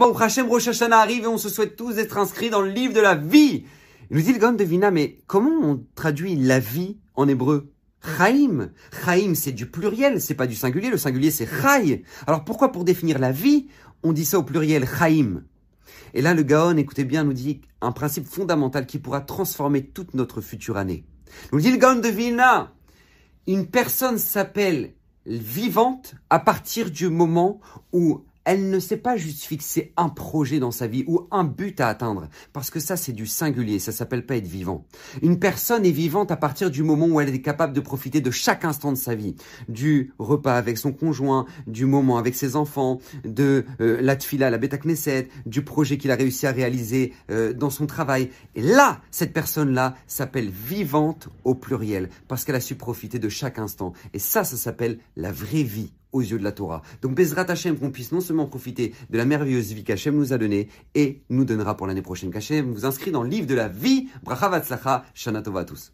Bon, Hachem Rosh Hashanah arrive et on se souhaite tous d'être inscrits dans le livre de la vie. Nous dit le Gaon de mais comment on traduit la vie en hébreu? Chaim. Chaim, c'est du pluriel, c'est pas du singulier. Le singulier, c'est Chai. Alors pourquoi pour définir la vie, on dit ça au pluriel Chaim? Et là, le Gaon, écoutez bien, nous dit un principe fondamental qui pourra transformer toute notre future année. Nous dit le Gaon de Vilna, une personne s'appelle vivante à partir du moment où elle ne s'est pas juste fixer un projet dans sa vie ou un but à atteindre, parce que ça c'est du singulier, ça s'appelle pas être vivant. Une personne est vivante à partir du moment où elle est capable de profiter de chaque instant de sa vie, du repas avec son conjoint, du moment avec ses enfants, de euh, la tfila, la bêta knesset, du projet qu'il a réussi à réaliser euh, dans son travail. Et là, cette personne-là s'appelle vivante au pluriel, parce qu'elle a su profiter de chaque instant. Et ça, ça s'appelle la vraie vie aux yeux de la Torah. Donc Bezrat Hashem, qu'on puisse non seulement profiter de la merveilleuse vie qu'Hachem nous a donnée et nous donnera pour l'année prochaine. Qu'Hachem vous inscrit dans le livre de la vie. Bracha Vatzlacha, Shana Tova à tous.